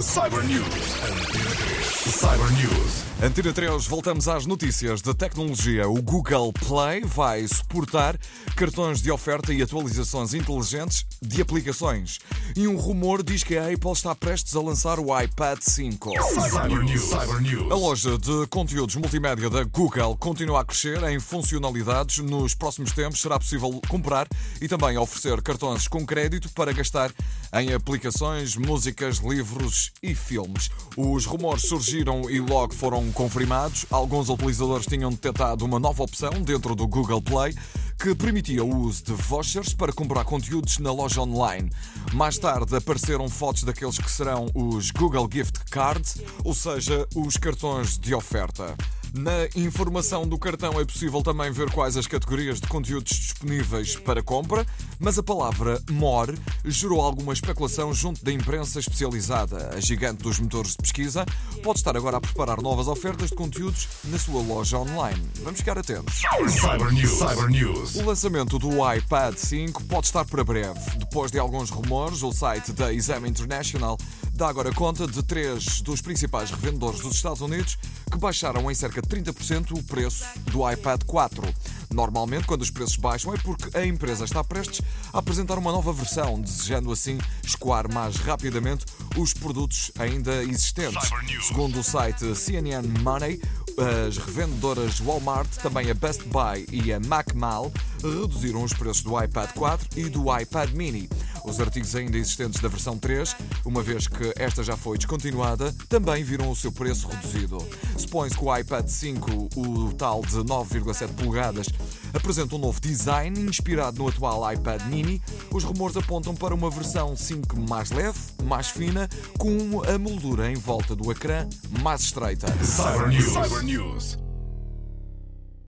Cyber News. Antena 3. Cyber News. Antena 3, voltamos às notícias de tecnologia. O Google Play vai suportar cartões de oferta e atualizações inteligentes de aplicações. E um rumor diz que a Apple está prestes a lançar o iPad 5. Cyber News. Cyber News. A loja de conteúdos multimédia da Google continua a crescer em funcionalidades. Nos próximos tempos será possível comprar e também oferecer cartões com crédito para gastar em aplicações, músicas, livros e filmes. Os rumores surgiram e logo foram confirmados. Alguns utilizadores tinham detectado uma nova opção dentro do Google Play que permitia o uso de vouchers para comprar conteúdos na loja online. Mais tarde apareceram fotos daqueles que serão os Google Gift Cards, ou seja, os cartões de oferta. Na informação do cartão é possível também ver quais as categorias de conteúdos disponíveis para compra, mas a palavra more gerou alguma especulação junto da imprensa especializada. A gigante dos motores de pesquisa pode estar agora a preparar novas ofertas de conteúdos na sua loja online. Vamos ficar atentos. Cyber News. Cyber News. O lançamento do iPad 5 pode estar para breve. Depois de alguns rumores, o site da Exam International dá agora conta de três dos principais revendedores dos Estados Unidos que baixaram em cerca de 30% o preço do iPad 4. Normalmente, quando os preços baixam, é porque a empresa está prestes a apresentar uma nova versão, desejando assim escoar mais rapidamente os produtos ainda existentes. Segundo o site CNN Money, as revendedoras Walmart, também a Best Buy e a MacMall reduziram os preços do iPad 4 e do iPad Mini. Os artigos ainda existentes da versão 3, uma vez que esta já foi descontinuada, também viram o seu preço reduzido. Supõe-se que o iPad 5, o tal de 9,7 polegadas, apresenta um novo design inspirado no atual iPad Mini. Os rumores apontam para uma versão 5 mais leve, mais fina, com a moldura em volta do ecrã mais estreita. Cyber News. Cyber News.